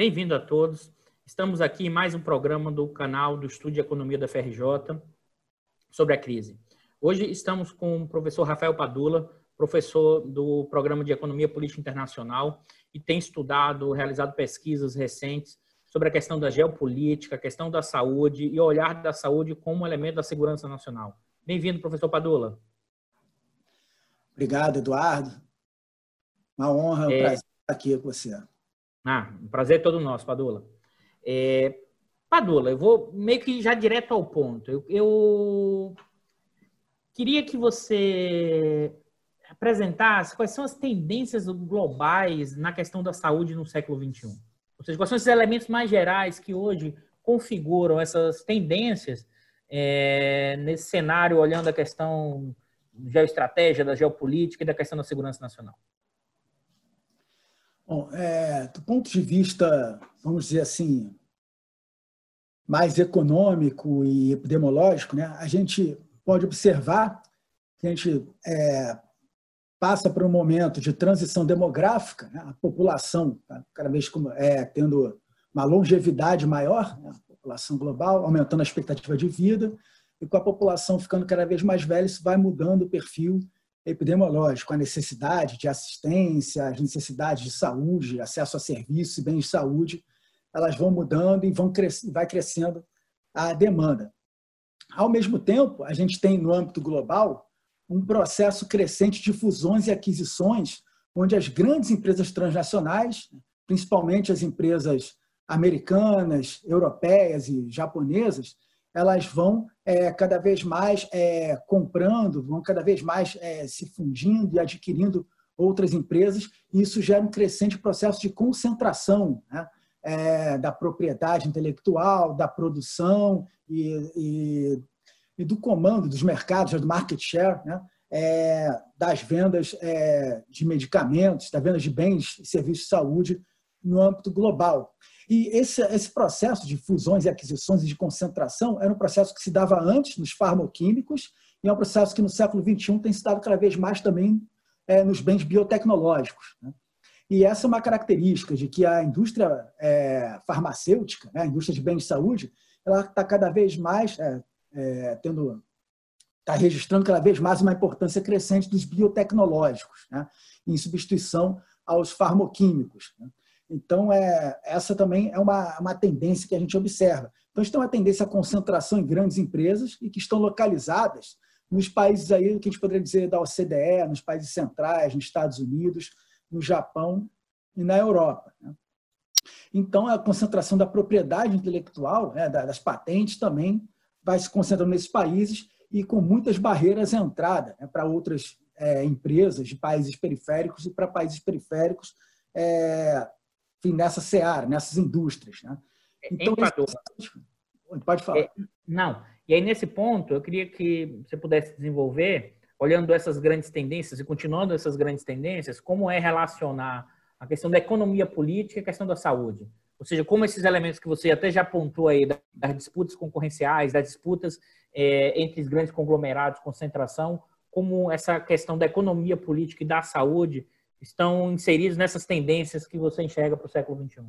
Bem-vindo a todos. Estamos aqui em mais um programa do canal do Estúdio de Economia da FRJ sobre a crise. Hoje estamos com o professor Rafael Padula, professor do Programa de Economia Política Internacional e tem estudado, realizado pesquisas recentes sobre a questão da geopolítica, a questão da saúde e o olhar da saúde como elemento da segurança nacional. Bem-vindo, professor Padula. Obrigado, Eduardo. Uma honra, um é... prazer estar aqui com você. Ah, um prazer todo nosso, Padula. É, Padula, eu vou meio que já direto ao ponto. Eu, eu queria que você apresentasse quais são as tendências globais na questão da saúde no século XXI. Ou seja, quais são os elementos mais gerais que hoje configuram essas tendências é, nesse cenário, olhando a questão geoestratégia, da geopolítica e da questão da segurança nacional? Bom, é, do ponto de vista, vamos dizer assim, mais econômico e epidemiológico, né, a gente pode observar que a gente é, passa por um momento de transição demográfica, né, a população tá cada vez é, tendo uma longevidade maior, né, a população global, aumentando a expectativa de vida, e com a população ficando cada vez mais velha, isso vai mudando o perfil epidemiológico, a necessidade de assistência, as necessidades de saúde, acesso a serviços e bens de saúde, elas vão mudando e vão cres vai crescendo a demanda. Ao mesmo tempo, a gente tem no âmbito global um processo crescente de fusões e aquisições, onde as grandes empresas transnacionais, principalmente as empresas americanas, europeias e japonesas, elas vão é, cada vez mais é, comprando, vão cada vez mais é, se fundindo e adquirindo outras empresas, e isso gera um crescente processo de concentração né? É, da propriedade intelectual, da produção e, e, e, do comando dos mercados, do market share, né? É, das vendas é, de medicamentos, das vendas de bens e serviços de saúde no âmbito global. E esse, esse processo de fusões e aquisições e de concentração era um processo que se dava antes nos farmoquímicos e é um processo que no século XXI tem se dado cada vez mais também é, nos bens biotecnológicos. Né? E essa é uma característica de que a indústria é, farmacêutica, né, a indústria de bens de saúde, ela está cada vez mais é, é, tendo está registrando cada vez mais uma importância crescente dos biotecnológicos, né, em substituição aos farmoquímicos. Né. Então, é, essa também é uma, uma tendência que a gente observa. Então, a gente tem uma tendência à concentração em grandes empresas e que estão localizadas nos países aí que a gente poderia dizer da OCDE, nos países centrais, nos Estados Unidos, no Japão e na Europa. Né? Então, a concentração da propriedade intelectual, né, das patentes, também vai se concentrando nesses países e com muitas barreiras à entrada né, para outras é, empresas de países periféricos e para países periféricos é, enfim, nessa seara, nessas indústrias. Né? Então, esse... pode falar. É, não, e aí nesse ponto eu queria que você pudesse desenvolver, olhando essas grandes tendências e continuando essas grandes tendências, como é relacionar a questão da economia política e a questão da saúde. Ou seja, como esses elementos que você até já apontou aí, das disputas concorrenciais, das disputas é, entre os grandes conglomerados, concentração, como essa questão da economia política e da saúde estão inseridos nessas tendências que você enxerga para o século XXI?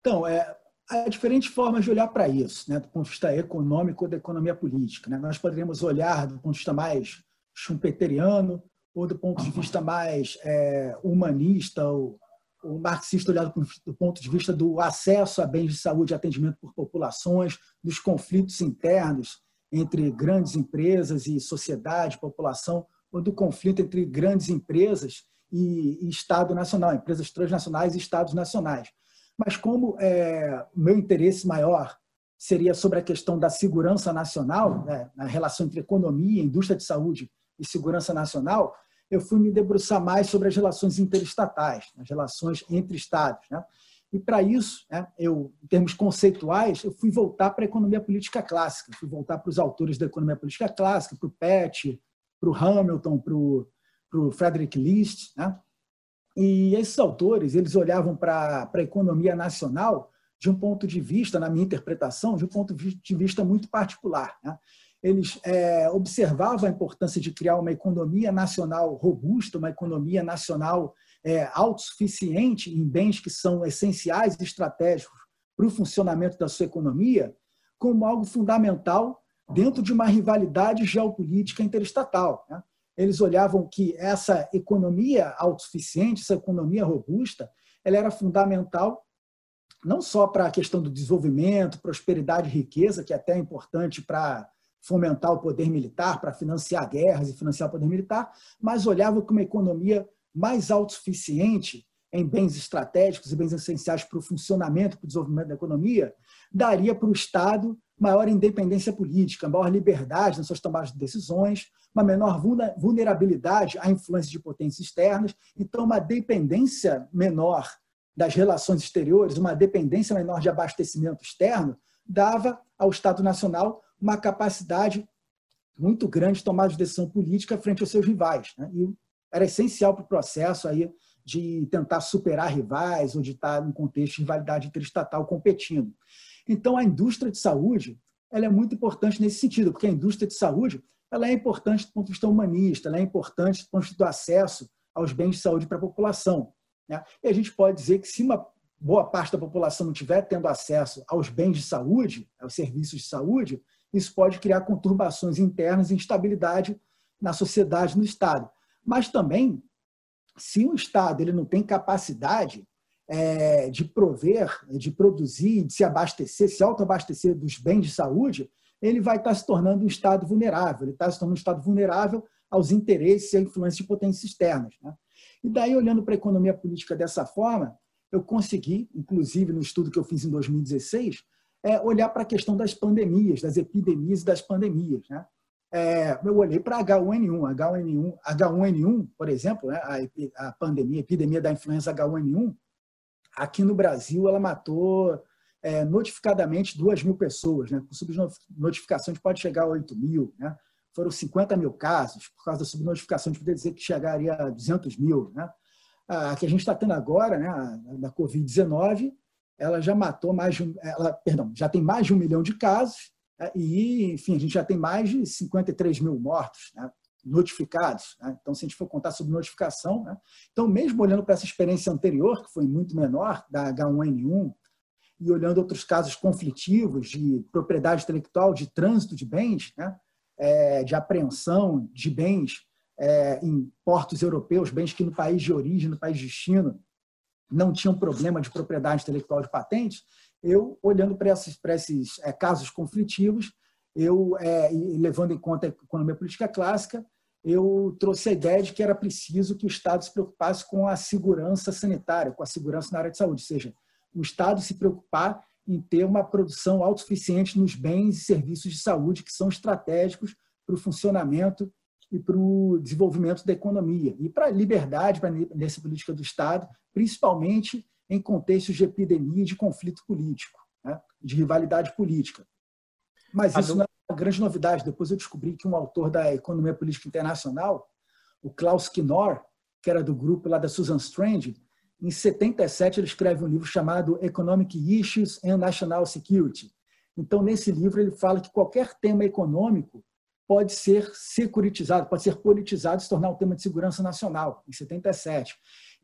Então, é, há diferentes formas de olhar para isso, né, do ponto de vista econômico ou da economia política. Né? Nós poderíamos olhar do ponto de vista mais schumpeteriano ou do ponto de vista mais é, humanista ou, ou marxista, olhado do ponto de vista do acesso a bens de saúde e atendimento por populações, dos conflitos internos entre grandes empresas e sociedade, população, ou do conflito entre grandes empresas e, e Estado nacional, empresas transnacionais e Estados nacionais. Mas como é, meu interesse maior seria sobre a questão da segurança nacional, né, relação entre economia, indústria de saúde e segurança nacional, eu fui me debruçar mais sobre as relações interestatais, as relações entre Estados. Né? E para isso, né, eu, em termos conceituais, eu fui voltar para a economia política clássica, fui voltar para os autores da economia política clássica, para o Pett, para o Hamilton, para o Frederick List. Né? E esses autores eles olhavam para a economia nacional de um ponto de vista, na minha interpretação, de um ponto de vista muito particular. Né? Eles é, observavam a importância de criar uma economia nacional robusta, uma economia nacional é, autossuficiente em bens que são essenciais e estratégicos para o funcionamento da sua economia, como algo fundamental dentro de uma rivalidade geopolítica interestatal. Né? Eles olhavam que essa economia autossuficiente, essa economia robusta, ela era fundamental não só para a questão do desenvolvimento, prosperidade e riqueza, que é até importante para fomentar o poder militar, para financiar guerras e financiar o poder militar, mas olhava como uma economia mais autossuficiente em bens estratégicos e bens essenciais para o funcionamento, para o desenvolvimento da economia, daria para o Estado maior independência política, maior liberdade nas suas tomadas de decisões, uma menor vulnerabilidade à influência de potências externas, então uma dependência menor das relações exteriores, uma dependência menor de abastecimento externo, dava ao Estado Nacional uma capacidade muito grande de tomar de decisão política frente aos seus rivais. Né? E era essencial para o processo aí de tentar superar rivais ou de estar em contexto de rivalidade interestatal competindo. Então, a indústria de saúde ela é muito importante nesse sentido, porque a indústria de saúde ela é importante do ponto de vista humanista, ela é importante do ponto de vista do acesso aos bens de saúde para a população. Né? E a gente pode dizer que se uma boa parte da população não estiver tendo acesso aos bens de saúde, aos serviços de saúde, isso pode criar conturbações internas e instabilidade na sociedade, no Estado. Mas também, se o Estado ele não tem capacidade é, de prover, de produzir, de se abastecer, se autoabastecer dos bens de saúde, ele vai estar se tornando um Estado vulnerável, ele está se tornando um Estado vulnerável aos interesses e à influência de potências externas. Né? E daí, olhando para a economia política dessa forma, eu consegui, inclusive no estudo que eu fiz em 2016, é, olhar para a questão das pandemias, das epidemias e das pandemias. Né? É, eu olhei para H1N1, H1N1, H1N1, por exemplo, né, a, a pandemia, a epidemia da influenza H1N1, aqui no Brasil ela matou é, notificadamente 2 mil pessoas, né? com subnotificação de pode chegar a 8 mil. Né? Foram 50 mil casos, por causa da subnotificação, de poder dizer que chegaria a 200 mil. Né? A que a gente está tendo agora, né, da Covid-19, ela já matou mais de um, ela, perdão, já tem mais de um milhão de casos né? e, enfim, a gente já tem mais de 53 mil mortos né, notificados. Né? Então, se a gente for contar sobre notificação, né? então, mesmo olhando para essa experiência anterior, que foi muito menor, da H1N1, e olhando outros casos conflitivos de propriedade intelectual, de trânsito de bens, né? é, de apreensão de bens é, em portos europeus, bens que no país de origem, no país de destino, não tinham problema de propriedade intelectual de patentes, eu, olhando para esses, esses é, casos conflitivos, eu, é, levando em conta a economia política clássica, eu trouxe a ideia de que era preciso que o Estado se preocupasse com a segurança sanitária, com a segurança na área de saúde, ou seja, o Estado se preocupar em ter uma produção autossuficiente nos bens e serviços de saúde que são estratégicos para o funcionamento e para o desenvolvimento da economia e para a liberdade, para a nessa política do Estado, principalmente em contextos de epidemia e de conflito político, né? de rivalidade política. Mas isso não é grande novidade. Depois eu descobri que um autor da economia política internacional, o Klaus Knorr, que era do grupo lá da Susan Strange, em 77, ele escreve um livro chamado Economic Issues and National Security. Então, nesse livro, ele fala que qualquer tema econômico pode ser securitizado, pode ser politizado e se tornar um tema de segurança nacional, em 77.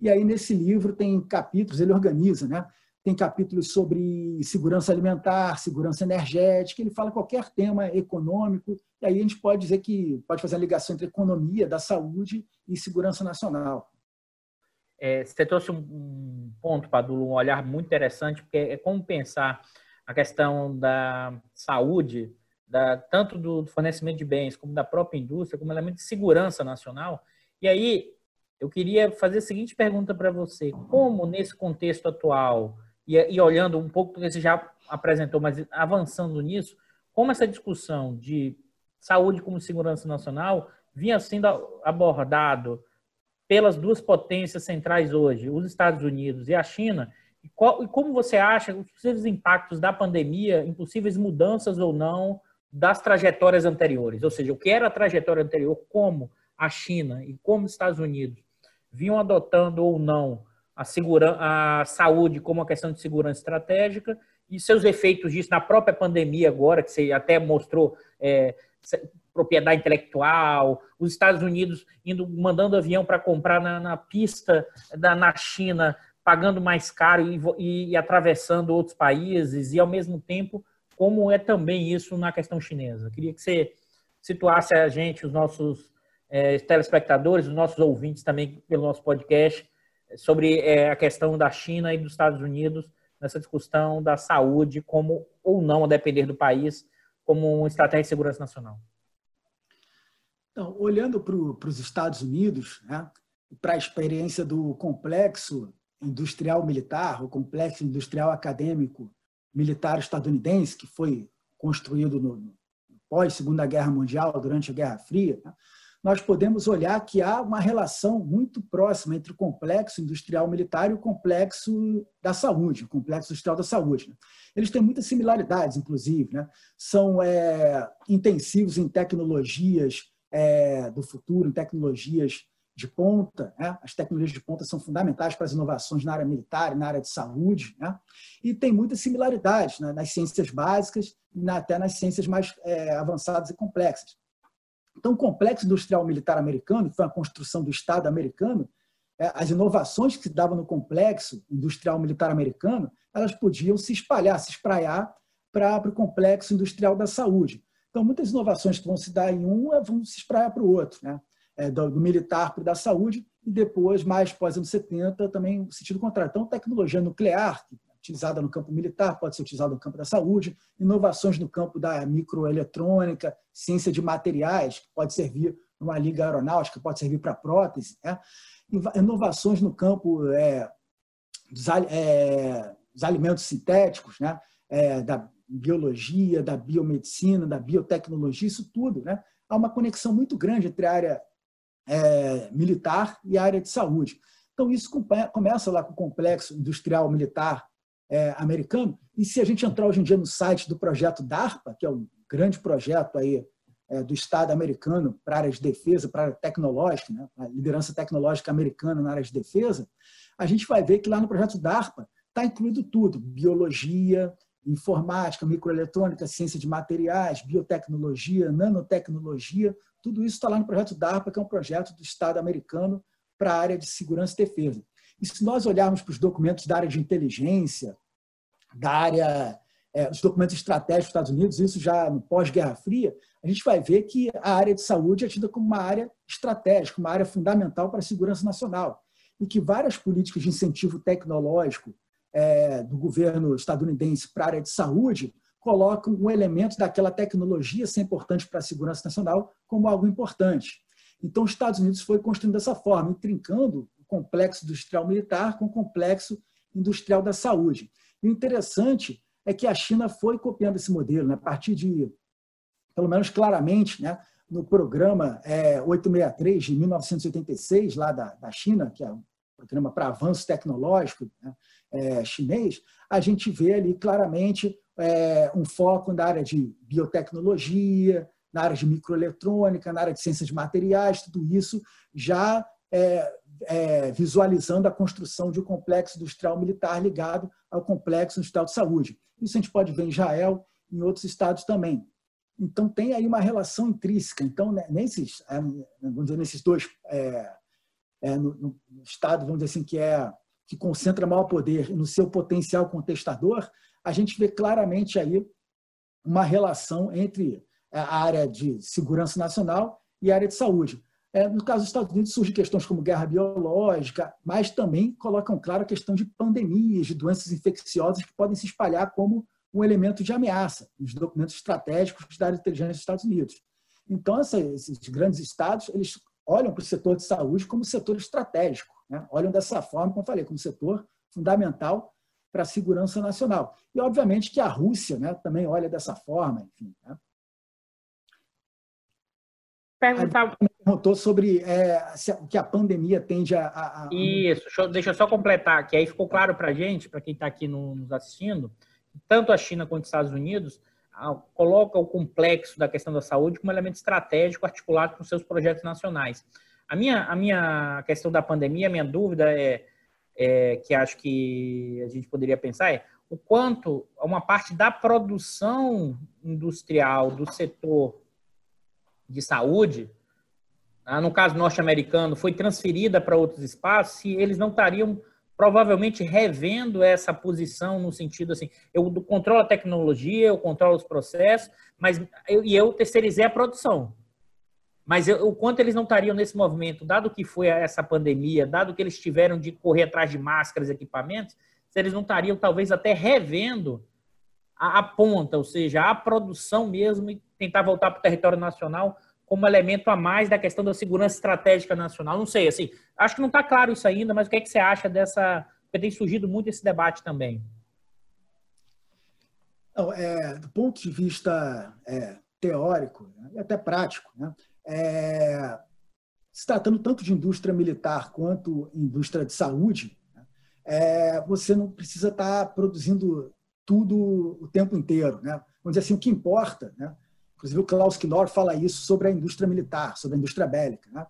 E aí, nesse livro, tem capítulos, ele organiza, né? Tem capítulos sobre segurança alimentar, segurança energética, ele fala qualquer tema econômico, e aí a gente pode dizer que pode fazer a ligação entre economia, da saúde e segurança nacional. É, você trouxe um ponto, Padulo, um olhar muito interessante, porque é como pensar a questão da saúde, da, tanto do fornecimento de bens, como da própria indústria, como elemento de segurança nacional. E aí, eu queria fazer a seguinte pergunta para você: como, nesse contexto atual, e, e olhando um pouco, porque você já apresentou, mas avançando nisso, como essa discussão de saúde como segurança nacional vinha sendo abordado pelas duas potências centrais hoje, os Estados Unidos e a China, e, qual, e como você acha os possíveis impactos da pandemia, em possíveis mudanças ou não das trajetórias anteriores? Ou seja, o que era a trajetória anterior, como a China e como os Estados Unidos vinham adotando ou não a, a saúde como uma questão de segurança estratégica e seus efeitos disso na própria pandemia agora, que você até mostrou é, propriedade intelectual, os Estados Unidos indo mandando avião para comprar na, na, pista da, na China, pagando mais caro e, e, e, atravessando outros países, e ao mesmo tempo, como é também isso na questão chinesa. queria que você situasse a gente, os nossos é, telespectadores, os nossos ouvintes também pelo nosso podcast, sobre é, a questão da China e dos Estados Unidos nessa discussão da saúde, como ou não, a depender do país, como uma estratégia de segurança nacional. Então, olhando para os Estados Unidos, né, para a experiência do complexo industrial militar, o complexo industrial acadêmico militar estadunidense, que foi construído no, pós Segunda Guerra Mundial, durante a Guerra Fria, né, nós podemos olhar que há uma relação muito próxima entre o complexo industrial militar e o complexo da saúde, o complexo industrial da saúde. Né. Eles têm muitas similaridades, inclusive, né? são é, intensivos em tecnologias é, do futuro, em tecnologias de ponta. Né? As tecnologias de ponta são fundamentais para as inovações na área militar e na área de saúde. Né? E tem muitas similaridades né? nas ciências básicas e até nas ciências mais é, avançadas e complexas. Então, o complexo industrial militar americano, que foi a construção do Estado americano, é, as inovações que se davam no complexo industrial militar americano, elas podiam se espalhar, se espraiar para, para o complexo industrial da saúde. Então, muitas inovações que vão se dar em um vão se espraiar para o outro, né? É, do, do, militar para o da saúde, e depois, mais pós-anos 70, também no sentido contrário. Então, tecnologia nuclear, utilizada no campo militar, pode ser utilizada no campo da saúde, inovações no campo da microeletrônica, ciência de materiais, que pode servir numa liga aeronáutica, pode servir para prótese, né? inovações no campo é, dos, é, dos, alimentos sintéticos, né? É, da biologia, da biomedicina, da biotecnologia, isso tudo. Né? Há uma conexão muito grande entre a área é, militar e a área de saúde. Então, isso começa lá com o complexo industrial militar é, americano. E se a gente entrar hoje em dia no site do projeto DARPA, que é um grande projeto aí é, do Estado americano para área de defesa, para área tecnológica, né, a liderança tecnológica americana na área de defesa, a gente vai ver que lá no projeto DARPA está incluído tudo: biologia, informática, microeletrônica, ciência de materiais, biotecnologia, nanotecnologia, tudo isso está lá no projeto DARPA, que é um projeto do Estado americano para a área de segurança e defesa. E se nós olharmos para os documentos da área de inteligência, da área, é, os documentos estratégicos dos Estados Unidos, isso já no pós-Guerra Fria, a gente vai ver que a área de saúde é tida como uma área estratégica, uma área fundamental para a segurança nacional. E que várias políticas de incentivo tecnológico é, do governo estadunidense para a área de saúde colocam um elemento daquela tecnologia ser importante para a segurança nacional como algo importante. Então, os Estados Unidos foi construindo dessa forma, intrincando o complexo industrial militar com o complexo industrial da saúde. E o interessante é que a China foi copiando esse modelo, né? a partir de, pelo menos claramente, né? no programa é, 863 de 1986, lá da, da China, que é um programa para avanço tecnológico, né? é, chinês, a gente vê ali claramente é, um foco na área de biotecnologia, na área de microeletrônica, na área de ciências de materiais, tudo isso já é, é, visualizando a construção de um complexo industrial militar ligado ao complexo industrial de saúde. Isso a gente pode ver em Israel e em outros estados também. Então, tem aí uma relação intrínseca. Então, né, nesses, é, vamos dizer, nesses dois é, é, no, no, estado, vamos dizer assim, que é que concentra maior poder no seu potencial contestador, a gente vê claramente aí uma relação entre a área de segurança nacional e a área de saúde. É, no caso dos Estados Unidos, surgem questões como guerra biológica, mas também colocam claro a questão de pandemias, de doenças infecciosas que podem se espalhar como um elemento de ameaça nos documentos estratégicos da área de inteligência dos Estados Unidos. Então, esses grandes estados eles olham para o setor de saúde como setor estratégico. Né? Olham dessa forma, como eu falei, como setor fundamental para a segurança nacional. E, obviamente, que a Rússia né, também olha dessa forma. Enfim, né? Perguntar... Perguntou sobre é, o que a pandemia tende a... a. Isso, deixa eu, deixa eu só completar, que aí ficou claro para a gente, para quem está aqui no, nos assistindo, tanto a China quanto os Estados Unidos coloca o complexo da questão da saúde como elemento estratégico articulado com seus projetos nacionais. A minha, a minha questão da pandemia, a minha dúvida é, é, que acho que a gente poderia pensar é o quanto uma parte da produção industrial do setor de saúde, né, no caso norte-americano, foi transferida para outros espaços, se eles não estariam provavelmente revendo essa posição no sentido assim, eu controlo a tecnologia, eu controlo os processos, mas eu, e eu terceirizei a produção. Mas eu, o quanto eles não estariam nesse movimento, dado que foi essa pandemia, dado que eles tiveram de correr atrás de máscaras, equipamentos, se eles não estariam talvez até revendo a, a ponta, ou seja, a produção mesmo e tentar voltar para o território nacional como elemento a mais da questão da segurança estratégica nacional. Não sei, assim, acho que não está claro isso ainda, mas o que, é que você acha dessa. Porque tem surgido muito esse debate também. Não, é, do ponto de vista é, teórico né, e até prático, né, é, se tratando tanto de indústria militar quanto indústria de saúde, né, é, você não precisa estar tá produzindo tudo o tempo inteiro. Né? Vamos dizer assim, o que importa, né? Inclusive o Klaus Knorr fala isso sobre a indústria militar, sobre a indústria bélica. Né?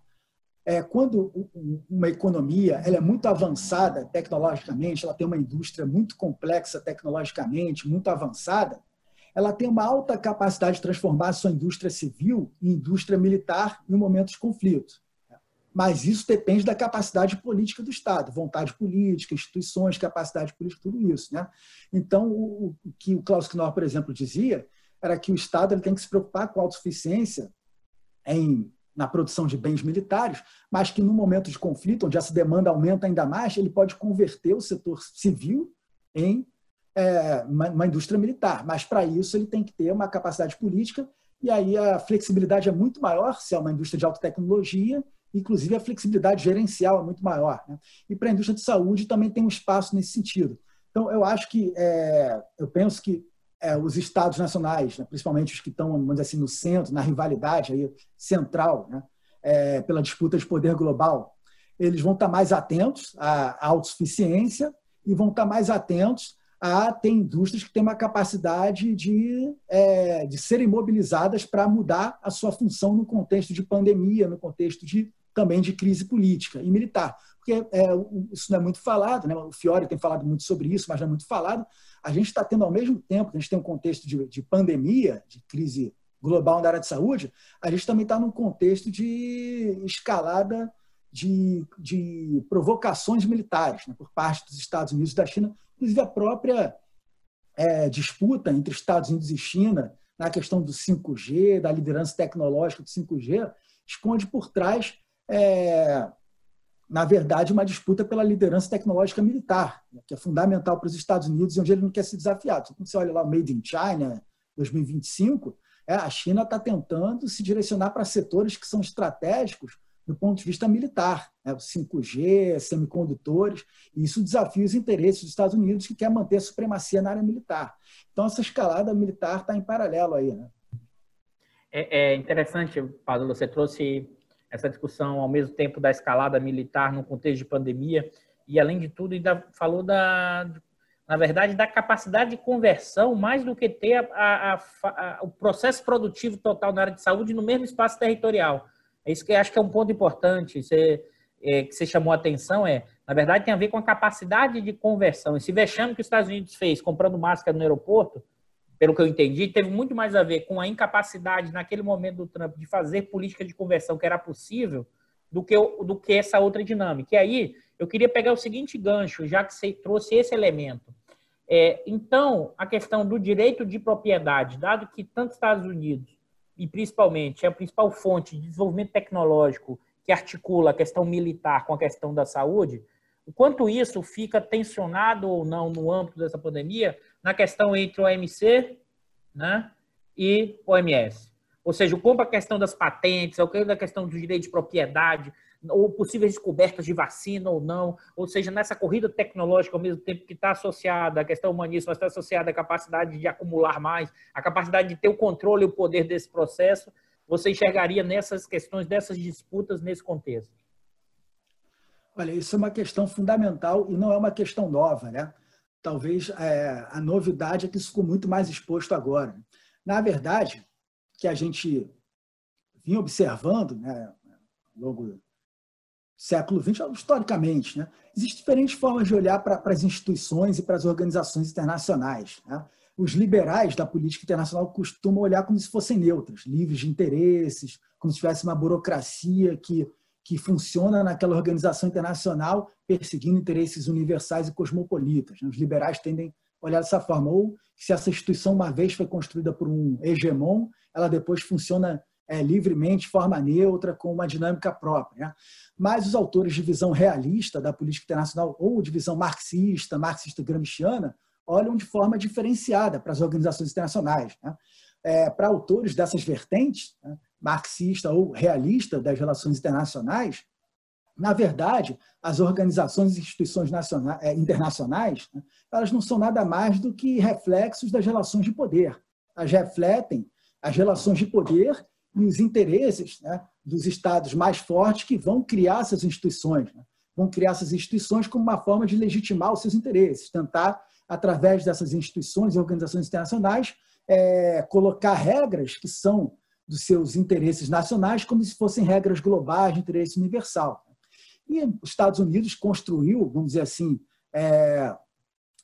É, quando uma economia ela é muito avançada tecnologicamente, ela tem uma indústria muito complexa tecnologicamente, muito avançada, ela tem uma alta capacidade de transformar a sua indústria civil em indústria militar em um momento de conflito. Mas isso depende da capacidade política do Estado, vontade política, instituições, capacidade política, tudo isso. Né? Então, o que o Klaus Knorr, por exemplo, dizia era que o Estado ele tem que se preocupar com a autossuficiência em, na produção de bens militares, mas que no momento de conflito, onde essa demanda aumenta ainda mais, ele pode converter o setor civil em é, uma, uma indústria militar. Mas, para isso, ele tem que ter uma capacidade política e aí a flexibilidade é muito maior se é uma indústria de alta tecnologia inclusive a flexibilidade gerencial é muito maior. Né? E para a indústria de saúde também tem um espaço nesse sentido. Então, eu acho que, é, eu penso que é, os estados nacionais, né, principalmente os que estão, vamos dizer assim, no centro, na rivalidade aí, central, né, é, pela disputa de poder global, eles vão estar mais atentos à autossuficiência e vão estar mais atentos a ter indústrias que têm uma capacidade de, é, de serem mobilizadas para mudar a sua função no contexto de pandemia, no contexto de também de crise política e militar. Porque é, isso não é muito falado, né? o Fiore tem falado muito sobre isso, mas não é muito falado. A gente está tendo, ao mesmo tempo que a gente tem um contexto de, de pandemia, de crise global na área de saúde, a gente também está num contexto de escalada de, de provocações militares né? por parte dos Estados Unidos e da China, inclusive a própria é, disputa entre Estados Unidos e China na questão do 5G, da liderança tecnológica do 5G, esconde por trás é, na verdade, uma disputa pela liderança tecnológica militar, né, que é fundamental para os Estados Unidos e onde ele não quer ser desafiado. Quando você olha lá o Made in China 2025, é, a China está tentando se direcionar para setores que são estratégicos do ponto de vista militar, né, 5G, semicondutores, e isso desafia os interesses dos Estados Unidos, que quer manter a supremacia na área militar. Então, essa escalada militar está em paralelo aí. Né? É, é interessante, Paulo, você trouxe essa discussão ao mesmo tempo da escalada militar no contexto de pandemia. E além de tudo ainda falou da na verdade da capacidade de conversão mais do que ter a, a, a, o processo produtivo total na área de saúde no mesmo espaço territorial. É isso que eu acho que é um ponto importante você, é, que você chamou a atenção é na verdade tem a ver com a capacidade de conversão. Esse vexame que os Estados Unidos fez comprando máscara no aeroporto pelo que eu entendi, teve muito mais a ver com a incapacidade naquele momento do Trump de fazer política de conversão que era possível do que, do que essa outra dinâmica. E aí, eu queria pegar o seguinte gancho, já que você trouxe esse elemento. É, então, a questão do direito de propriedade, dado que tanto Estados Unidos, e principalmente é a principal fonte de desenvolvimento tecnológico que articula a questão militar com a questão da saúde, o quanto isso fica tensionado ou não no âmbito dessa pandemia na questão entre o OMC né, e o OMS. Ou seja, como a questão das patentes, a questão do direito de propriedade, ou possíveis descobertas de vacina ou não, ou seja, nessa corrida tecnológica, ao mesmo tempo que está associada à questão humanista, está associada à capacidade de acumular mais, a capacidade de ter o controle e o poder desse processo, você enxergaria nessas questões, dessas disputas nesse contexto? Olha, isso é uma questão fundamental e não é uma questão nova, né? Talvez é, a novidade é que isso ficou muito mais exposto agora. Na verdade, que a gente vinha observando né, do século XX, historicamente, né, existem diferentes formas de olhar para, para as instituições e para as organizações internacionais. Né? os liberais da política internacional costumam olhar como se fossem neutras, livres de interesses, como se tivesse uma burocracia que, que funciona naquela organização internacional perseguindo interesses universais e cosmopolitas. Os liberais tendem a olhar dessa forma. Ou se essa instituição uma vez foi construída por um hegemon, ela depois funciona é, livremente, de forma neutra, com uma dinâmica própria. Né? Mas os autores de visão realista da política internacional ou de visão marxista, marxista-gramsciana, olham de forma diferenciada para as organizações internacionais. Né? É, para autores dessas vertentes, né, marxista ou realista das relações internacionais, na verdade, as organizações e instituições é, internacionais, né, elas não são nada mais do que reflexos das relações de poder. Elas refletem as relações de poder e os interesses né, dos estados mais fortes que vão criar essas instituições. Né? Vão criar essas instituições como uma forma de legitimar os seus interesses, tentar através dessas instituições e organizações internacionais, é, colocar regras que são dos seus interesses nacionais como se fossem regras globais de interesse universal. E os Estados Unidos construiu, vamos dizer assim, é,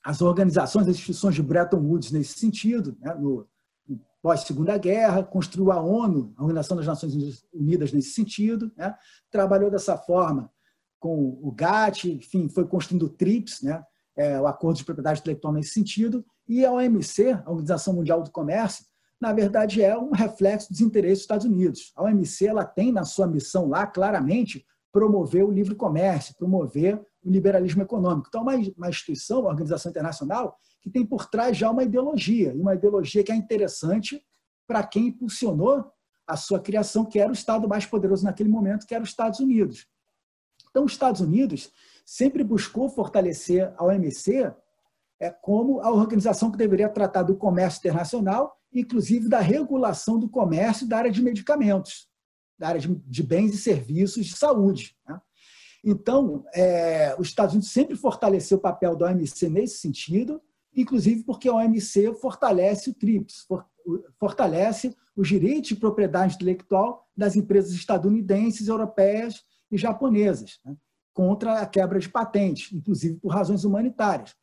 as organizações, as instituições de Bretton Woods nesse sentido, né, no, no pós-segunda guerra, construiu a ONU, a Organização das Nações Unidas nesse sentido, né, trabalhou dessa forma com o GATT, enfim, foi construindo o TRIPS, né, é, o acordo de propriedade intelectual nesse sentido, e a OMC, a Organização Mundial do Comércio, na verdade é um reflexo dos interesses dos Estados Unidos. A OMC ela tem na sua missão lá, claramente, promover o livre comércio, promover o liberalismo econômico. Então, uma, uma instituição, uma organização internacional, que tem por trás já uma ideologia, e uma ideologia que é interessante para quem impulsionou a sua criação, que era o Estado mais poderoso naquele momento, que era os Estados Unidos. Então, os Estados Unidos sempre buscou fortalecer a OMC é, como a organização que deveria tratar do comércio internacional, inclusive da regulação do comércio da área de medicamentos, da área de, de bens e serviços de saúde. Né? Então, é, os Estados Unidos sempre fortaleceu o papel da OMC nesse sentido, inclusive porque a OMC fortalece o TRIPS, for, fortalece os direitos de propriedade intelectual das empresas estadunidenses, europeias e japonesas. Né? contra a quebra de patentes, inclusive por razões humanitárias.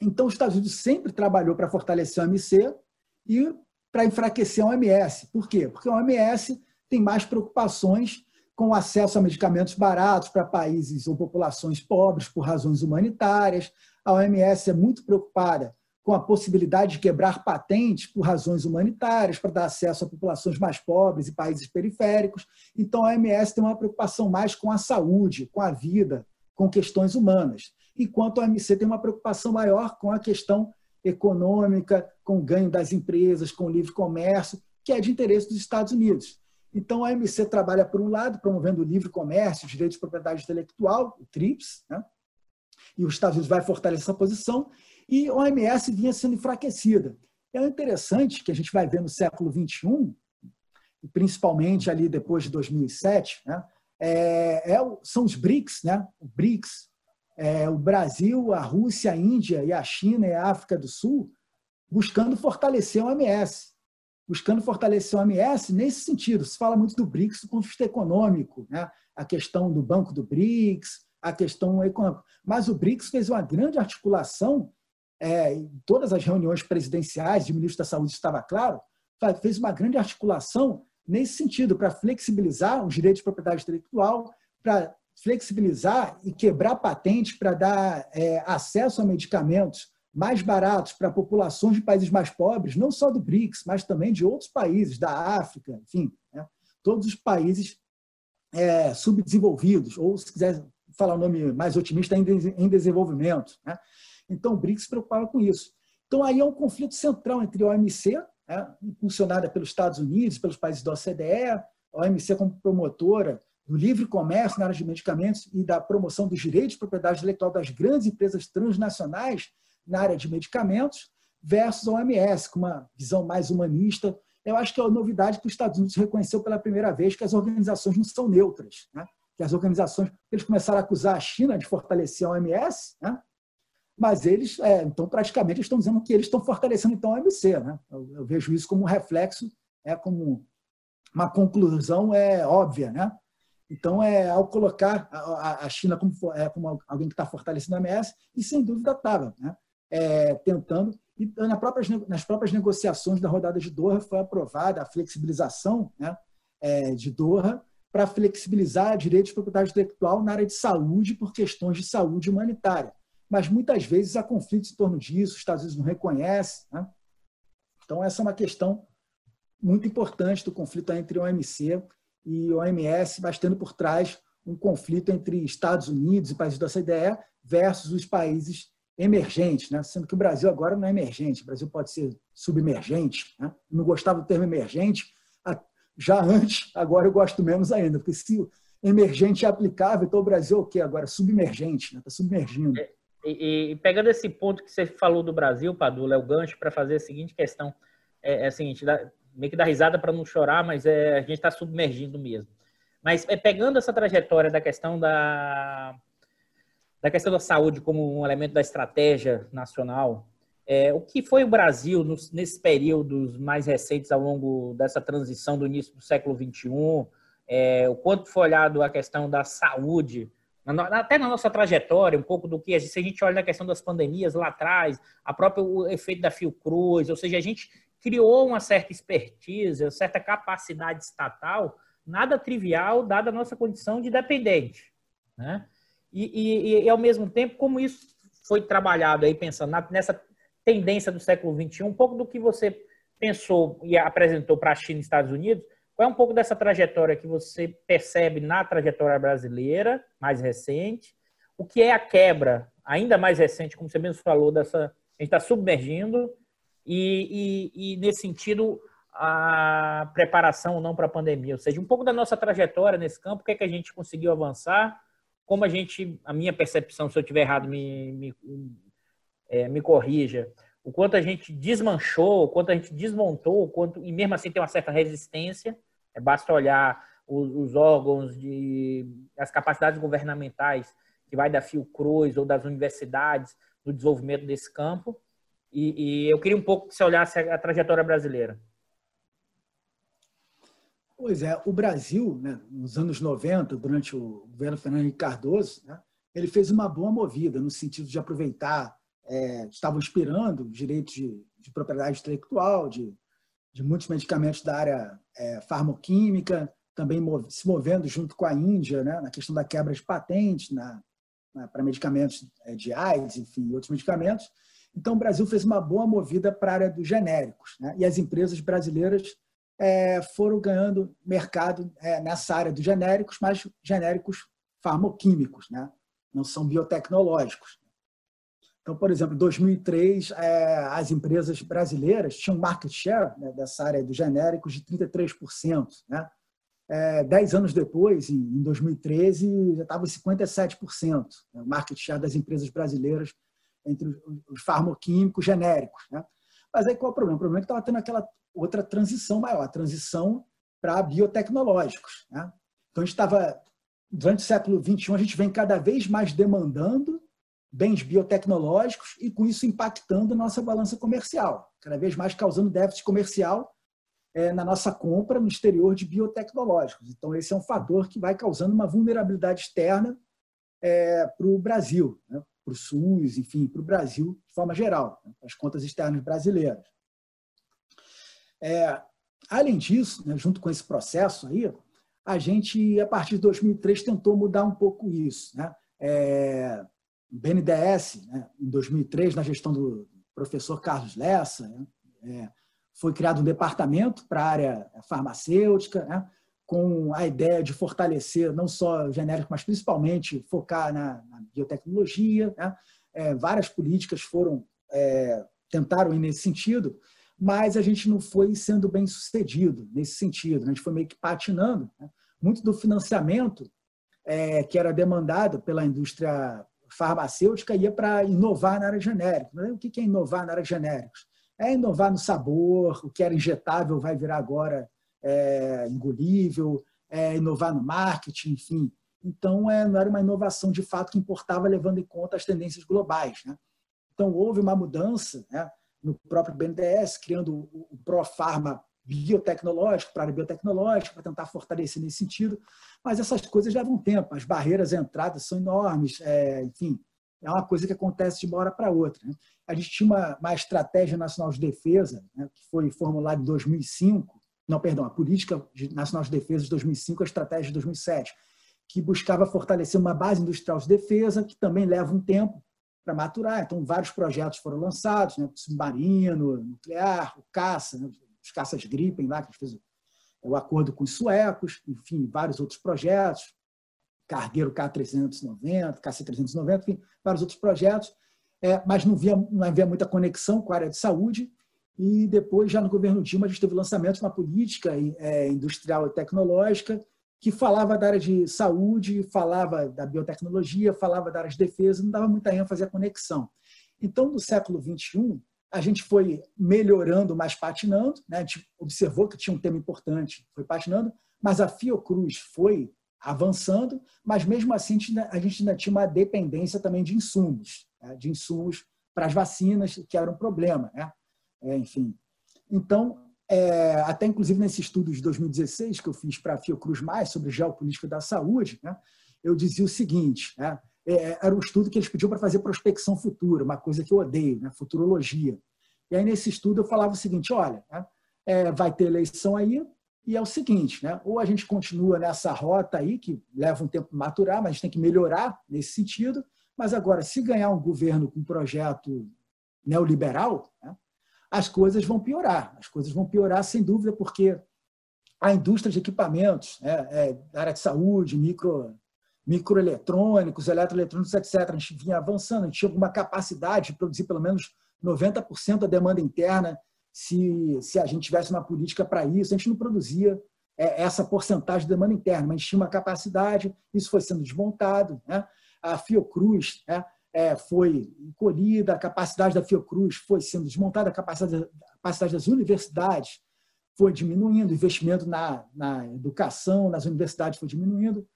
Então, os Estados Unidos sempre trabalhou para fortalecer a OMC e para enfraquecer a OMS. Por quê? Porque a OMS tem mais preocupações com o acesso a medicamentos baratos para países ou populações pobres por razões humanitárias. A OMS é muito preocupada com a possibilidade de quebrar patentes por razões humanitárias, para dar acesso a populações mais pobres e países periféricos. Então, a OMS tem uma preocupação mais com a saúde, com a vida, com questões humanas, enquanto a OMC tem uma preocupação maior com a questão econômica, com o ganho das empresas, com o livre comércio, que é de interesse dos Estados Unidos. Então, a OMC trabalha, por um lado, promovendo o livre comércio, os direitos de propriedade intelectual, o TRIPS, né? e os Estados Unidos vai fortalecer essa posição, e a OMS vinha sendo enfraquecida. É interessante que a gente vai ver no século XXI, principalmente ali depois de 2007, né, é, é, são os BRICS, né, o BRICS, é, o Brasil, a Rússia, a Índia e a China e a África do Sul, buscando fortalecer a OMS. Buscando fortalecer a OMS nesse sentido. Se fala muito do BRICS do ponto de vista econômico, né? a questão do Banco do BRICS, a questão econômica. Mas o BRICS fez uma grande articulação é, em todas as reuniões presidenciais de ministro da Saúde estava claro, fez uma grande articulação nesse sentido, para flexibilizar os direitos de propriedade intelectual, para flexibilizar e quebrar patentes para dar é, acesso a medicamentos mais baratos para populações de países mais pobres, não só do BRICS, mas também de outros países, da África, enfim, né? todos os países é, subdesenvolvidos, ou se quiser falar o um nome mais otimista, em desenvolvimento. Né? Então, o BRICS se preocupava com isso. Então, aí é um conflito central entre a OMC, né, impulsionada pelos Estados Unidos, pelos países da OCDE, a OMC como promotora do livre comércio na área de medicamentos e da promoção dos direitos de propriedade intelectual das grandes empresas transnacionais na área de medicamentos, versus a OMS, com uma visão mais humanista. Eu acho que é a novidade que os Estados Unidos reconheceu pela primeira vez que as organizações não são neutras, né? que as organizações, eles começaram a acusar a China de fortalecer a OMS, né? mas eles, é, então, praticamente, estão dizendo que eles estão fortalecendo então a OMC. Né? Eu, eu, vejo isso como um reflexo, é como uma conclusão é óbvia. Né? Então, é, ao colocar a, a China como, é, como alguém que está fortalecendo a OMS, e sem dúvida estava, né? É, tentando. E nas próprias, nas próprias negociações da rodada de Doha foi aprovada a flexibilização né, é, de Doha para flexibilizar direitos de propriedade intelectual na área de saúde por questões de saúde humanitária. Mas muitas vezes há conflitos em torno disso, os Estados Unidos não reconhecem. Né? Então, essa é uma questão muito importante do conflito entre OMC e OMS, mas tendo por trás um conflito entre Estados Unidos e países da OCDE versus os países emergentes, né? sendo que o Brasil agora não é emergente, o Brasil pode ser submergente. Né? não gostava do termo emergente já antes, agora eu gosto menos ainda, porque se emergente é aplicável, então o Brasil é o quê agora? Submergente, está né? Tá submergindo. É, e, e, pegando esse ponto que você falou do Brasil, Padula, é o gancho para fazer a seguinte questão. É, é a seguinte, dá, meio que dá risada para não chorar, mas é, a gente está submergindo mesmo. Mas é, pegando essa trajetória da questão da, da questão da saúde como um elemento da estratégia nacional, é, o que foi o Brasil nos, nesses períodos mais recentes ao longo dessa transição do início do século XXI? É, o quanto foi olhado a questão da saúde, até na nossa trajetória, um pouco do que, se a gente olha na questão das pandemias lá atrás, a própria o efeito da Fiocruz, ou seja, a gente criou uma certa expertise, uma certa capacidade estatal, nada trivial, dada a nossa condição de dependente. Né? E, e, e, ao mesmo tempo, como isso foi trabalhado aí, pensando nessa tendência do século XXI, um pouco do que você pensou e apresentou para a China e Estados Unidos, qual é um pouco dessa trajetória que você percebe na trajetória brasileira, mais recente? O que é a quebra, ainda mais recente, como você mesmo falou, dessa. A gente está submergindo, e, e, e, nesse sentido, a preparação ou não para a pandemia. Ou seja, um pouco da nossa trajetória nesse campo, o que é que a gente conseguiu avançar, como a gente, a minha percepção, se eu estiver errado, me, me, é, me corrija, o quanto a gente desmanchou, o quanto a gente desmontou, o quanto, e mesmo assim tem uma certa resistência, é, basta olhar os, os, órgãos, de, as capacidades governamentais, que vai da Fiocruz ou das universidades no desenvolvimento desse campo, e, e eu queria um pouco que você olhasse a, a trajetória brasileira. Pois é, o Brasil, né, nos anos 90, durante o governo Fernando Henrique Cardoso, né, ele fez uma boa movida no sentido de aproveitar é, estavam inspirando direitos de, de propriedade intelectual, de, de, muitos medicamentos da área é, farmoquímica, também se movendo junto com a Índia né, na questão da quebra de patentes na, na para medicamentos é, de AIDS, enfim, outros medicamentos. Então, o Brasil fez uma boa movida para a área dos genéricos. Né, e as empresas brasileiras é, foram ganhando mercado é, nessa área dos genéricos, mas genéricos farmoquímicos, né? não são biotecnológicos. Então, por exemplo, em 2003, é, as empresas brasileiras tinham market share né, dessa área dos genéricos de 33%. Né? É, dez anos depois, em 2013, já estava em 57%, né, o market share das empresas brasileiras entre os farmoquímicos genéricos. Né? Mas aí qual é o problema? O problema é que estava tendo aquela outra transição maior, a transição para biotecnológicos. Né? Então, a gente estava, durante o século XXI, a gente vem cada vez mais demandando bens biotecnológicos e, com isso, impactando a nossa balança comercial, cada vez mais causando déficit comercial é, na nossa compra no exterior de biotecnológicos. Então, esse é um fator que vai causando uma vulnerabilidade externa é, para o Brasil, né? Para o SUS, enfim, para o Brasil de forma geral, né? as contas externas brasileiras. É, além disso, né, junto com esse processo aí, a gente, a partir de 2003, tentou mudar um pouco isso. Né? É, BNDES, né, em 2003, na gestão do professor Carlos Lessa, né, é, foi criado um departamento para a área farmacêutica, né, com a ideia de fortalecer não só genérico, mas principalmente focar na, na biotecnologia. Né, é, várias políticas foram é, tentaram ir nesse sentido, mas a gente não foi sendo bem sucedido nesse sentido. Né, a gente foi meio que patinando. Né. Muito do financiamento é, que era demandado pela indústria farmacêutica ia para inovar na área genérica. O que é inovar na área de genéricos? É inovar no sabor, o que era injetável vai virar agora é, engolível, é inovar no marketing, enfim. Então, é, não era uma inovação de fato que importava levando em conta as tendências globais. Né? Então, houve uma mudança né, no próprio BNDES, criando o, o ProPharma biotecnológico, para a área biotecnológica, para tentar fortalecer nesse sentido. Mas essas coisas levam tempo, as barreiras à entrada são enormes, é, enfim, é uma coisa que acontece de uma hora para outra. Né? A gente tinha uma, uma estratégia nacional de defesa, né, que foi formulada em 2005, não, perdão, a Política Nacional de Defesa de 2005, a estratégia de 2007, que buscava fortalecer uma base industrial de defesa, que também leva um tempo para maturar. Então, vários projetos foram lançados, né? submarino, nuclear, o caça, né? os caças Gripen lá, que fez o acordo com os suecos, enfim, vários outros projetos, cargueiro K390, KC390, enfim, vários outros projetos, é, mas não, via, não havia muita conexão com a área de saúde. E depois, já no governo Dilma, a gente teve o lançamento de uma política é, industrial e tecnológica que falava da área de saúde, falava da biotecnologia, falava da área de defesa, não dava muita ênfase à conexão. Então, no século XXI, a gente foi melhorando, mas patinando. Né? A gente observou que tinha um tema importante, foi patinando, mas a Fiocruz foi avançando, mas mesmo assim a gente ainda tinha uma dependência também de insumos, né? de insumos para as vacinas, que era um problema. Né? É, enfim. Então, é, até inclusive nesse estudo de 2016 que eu fiz para a Fiocruz Mais sobre geopolítica da saúde, né, eu dizia o seguinte: né, é, era um estudo que eles pediam para fazer prospecção futura, uma coisa que eu odeio, né, futurologia. E aí nesse estudo eu falava o seguinte: olha, né, é, vai ter eleição aí, e é o seguinte, né, ou a gente continua nessa rota aí, que leva um tempo maturar, mas a gente tem que melhorar nesse sentido, mas agora, se ganhar um governo com um projeto neoliberal, né, as coisas vão piorar. As coisas vão piorar, sem dúvida, porque a indústria de equipamentos, né, é, da área de saúde, micro, microeletrônicos, eletroeletrônicos, etc., a gente vinha avançando, a gente tinha alguma capacidade de produzir pelo menos 90% da demanda interna se, se a gente tivesse uma política para isso. A gente não produzia é, essa porcentagem de demanda interna, mas a gente tinha uma capacidade, isso foi sendo desmontado. Né? A Fiocruz, né, é, foi encolhida, a capacidade da Fiocruz foi sendo desmontada, a capacidade, a capacidade das universidades foi diminuindo, o investimento na, na educação, nas universidades foi diminuindo.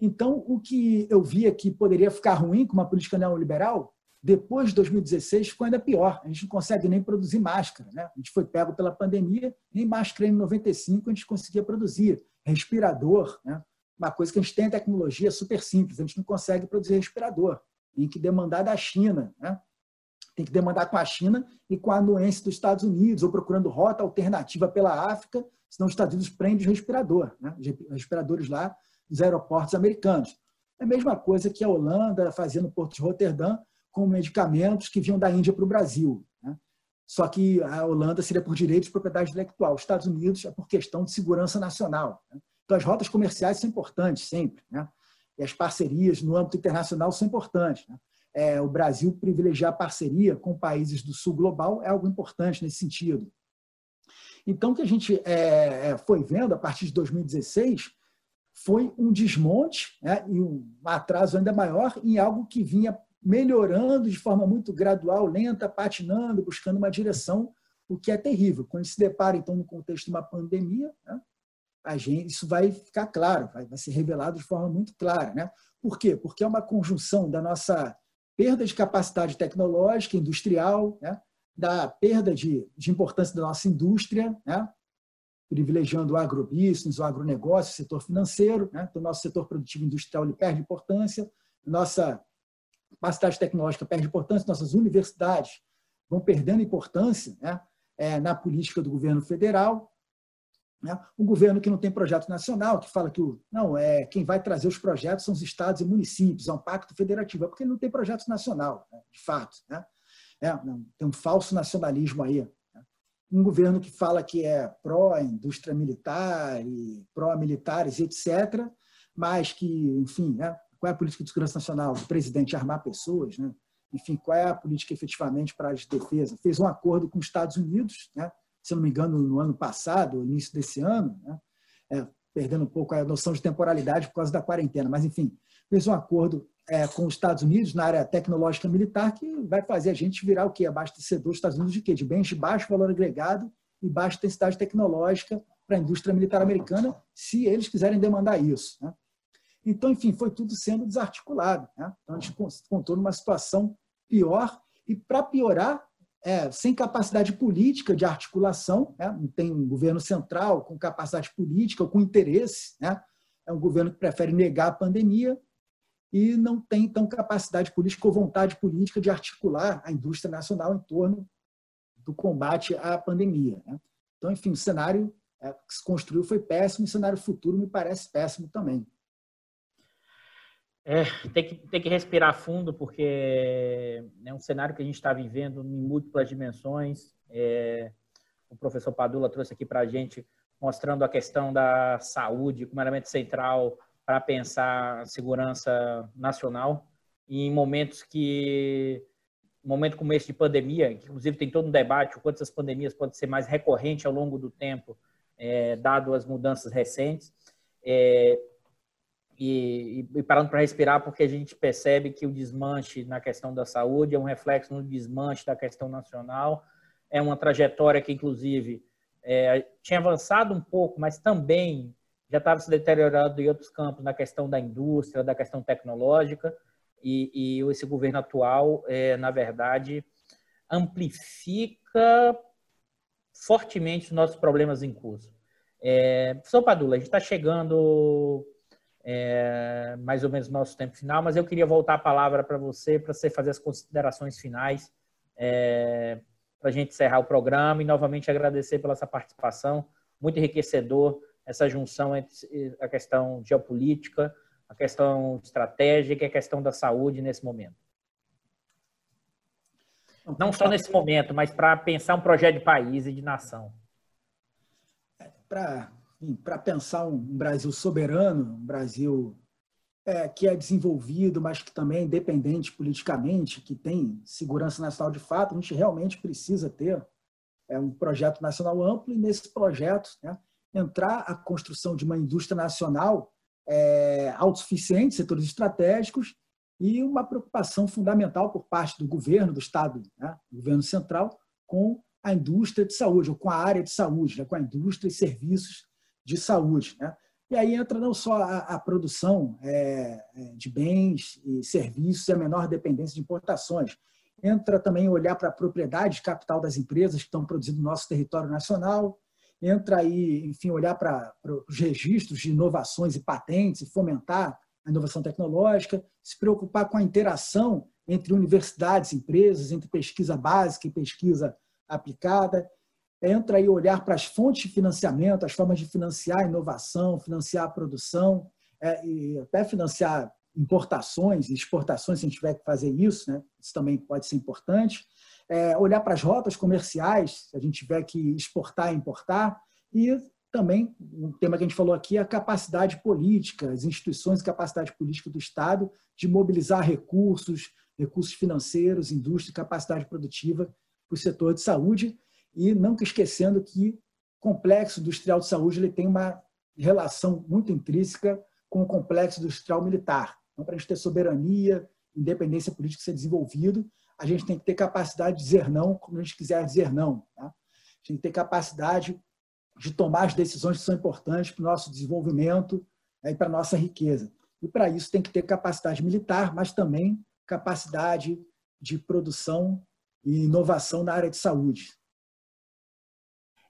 Então, o que eu via que poderia ficar ruim com uma política neoliberal, depois de 2016 ficou ainda pior. A gente não consegue nem produzir máscara. Né? A gente foi pego pela pandemia, nem máscara em 95 a gente conseguia produzir. Respirador, né? uma coisa que a gente tem a tecnologia super simples, a gente não consegue produzir respirador tem que demandar da China, né? tem que demandar com a China e com a anuência dos Estados Unidos, ou procurando rota alternativa pela África, senão os Estados Unidos prendem o respirador, né? os respiradores lá dos aeroportos americanos. É a mesma coisa que a Holanda fazia no Porto de Roterdã com medicamentos que vinham da Índia para o Brasil. Né? Só que a Holanda seria por direito de propriedade intelectual, os Estados Unidos é por questão de segurança nacional. Né? Então, as rotas comerciais são importantes sempre. Né? E as parcerias no âmbito internacional são importantes. Né? É, o Brasil privilegiar parceria com países do sul global é algo importante nesse sentido. Então, o que a gente é, é foi vendo a partir de 2016 foi um desmonte né, e um atraso ainda maior em algo que vinha melhorando de forma muito gradual, lenta, patinando, buscando uma direção, o que é terrível. Quando se depara, então, no contexto de uma pandemia, né, a gente, isso vai ficar claro, vai, vai ser revelado de forma muito clara. Né? Por quê? Porque é uma conjunção da nossa perda de capacidade tecnológica, industrial, né? da perda de, de importância da nossa indústria, né? privilegiando o agrobusiness, o agronegócio, o setor financeiro. Né? Então, nosso setor produtivo industrial ele perde importância, nossa capacidade tecnológica perde importância, nossas universidades vão perdendo importância né? é, na política do governo federal. Né? Um governo que não tem projeto nacional, que fala que o, não é quem vai trazer os projetos são os estados e municípios, é um pacto federativo, é porque ele não tem projeto nacional, né? de fato. Né? É, tem um falso nacionalismo aí. Né? Um governo que fala que é pró-indústria militar e pró-militares, etc., mas que, enfim, né? qual é a política de segurança nacional? O presidente armar pessoas, né? enfim, qual é a política efetivamente para a defesa? Fez um acordo com os Estados Unidos, né? Se não me engano, no ano passado, início desse ano, né? é, perdendo um pouco a noção de temporalidade por causa da quarentena, mas enfim, fez um acordo é, com os Estados Unidos na área tecnológica militar que vai fazer a gente virar o quê? Abastecedor dos Estados Unidos de quê? De bens de baixo valor agregado e baixa intensidade tecnológica para a indústria militar americana, se eles quiserem demandar isso. Né? Então, enfim, foi tudo sendo desarticulado. Né? Então, a gente contou numa situação pior e, para piorar, é, sem capacidade política de articulação, né? não tem um governo central com capacidade política ou com interesse, né? é um governo que prefere negar a pandemia e não tem, então, capacidade política ou vontade política de articular a indústria nacional em torno do combate à pandemia. Né? Então, enfim, o cenário é, que se construiu foi péssimo, o cenário futuro me parece péssimo também. É, tem que, tem que respirar fundo, porque é um cenário que a gente está vivendo em múltiplas dimensões. É, o professor Padula trouxe aqui para a gente, mostrando a questão da saúde como elemento central para pensar a segurança nacional. E em momentos que, momento como esse de pandemia, que inclusive tem todo um debate o quanto essas pandemias podem ser mais recorrentes ao longo do tempo, é, dado as mudanças recentes. É, e, e, parando para respirar, porque a gente percebe que o desmanche na questão da saúde é um reflexo no desmanche da questão nacional, é uma trajetória que, inclusive, é, tinha avançado um pouco, mas também já estava se deteriorando em outros campos, na questão da indústria, da questão tecnológica, e, e esse governo atual, é, na verdade, amplifica fortemente os nossos problemas em curso. É, professor Padula, a gente está chegando é, mais ou menos no nosso tempo final, mas eu queria voltar a palavra para você, para você fazer as considerações finais, é, para a gente encerrar o programa e novamente agradecer pela sua participação, muito enriquecedor essa junção entre a questão geopolítica, a questão estratégica e a questão da saúde nesse momento. Não só nesse momento, mas para pensar um projeto de país e de nação. Para para pensar um Brasil soberano, um Brasil é, que é desenvolvido, mas que também é independente politicamente, que tem segurança nacional de fato, a gente realmente precisa ter é, um projeto nacional amplo e nesse projeto né, entrar a construção de uma indústria nacional é, autossuficiente, setores estratégicos e uma preocupação fundamental por parte do governo, do Estado, né, do governo central, com a indústria de saúde, ou com a área de saúde, né, com a indústria e serviços de saúde. Né? E aí entra não só a, a produção é, é, de bens e serviços e a menor dependência de importações. Entra também olhar para a propriedade de capital das empresas que estão produzindo no nosso território nacional. Entra aí, enfim, olhar para, os registros de inovações e patentes e fomentar a inovação tecnológica, se preocupar com a interação entre universidades empresas, entre pesquisa básica e pesquisa aplicada, entra aí olhar para as fontes de financiamento, as formas de financiar a inovação, financiar a produção, é, e até financiar importações e exportações, se a gente tiver que fazer isso, né? isso também pode ser importante. É, olhar para as rotas comerciais, se a gente tiver que exportar e importar, e também, um tema que a gente falou aqui, a capacidade política, as instituições de capacidade política do Estado de mobilizar recursos, recursos financeiros, indústria, capacidade produtiva para o setor de saúde, e nunca esquecendo que o complexo industrial de saúde ele tem uma relação muito intrínseca com o complexo industrial militar. Então, para a gente ter soberania, independência política ser desenvolvido, a gente tem que ter capacidade de dizer não quando a gente quiser dizer não. Tá? A gente tem que ter capacidade de tomar as decisões que são importantes para o nosso desenvolvimento né, e para a nossa riqueza. E para isso tem que ter capacidade militar, mas também capacidade de produção e inovação na área de saúde.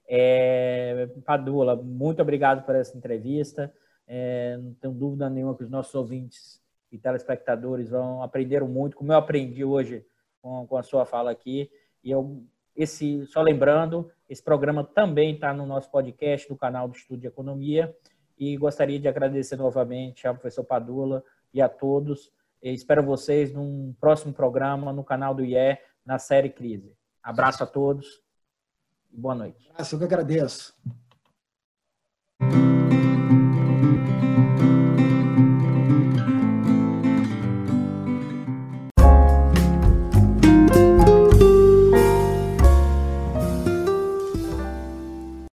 É, Padula, muito obrigado por essa entrevista. É, não tenho dúvida nenhuma que os nossos ouvintes e telespectadores vão aprender muito, como eu aprendi hoje com, com a sua fala aqui. E eu, esse, só lembrando, esse programa também está no nosso podcast do canal do Estudo de Economia. E gostaria de agradecer novamente ao professor Padula e a todos. E espero vocês num próximo programa no canal do IE, na série Crise. Abraço a todos Boa noite. Eu que agradeço.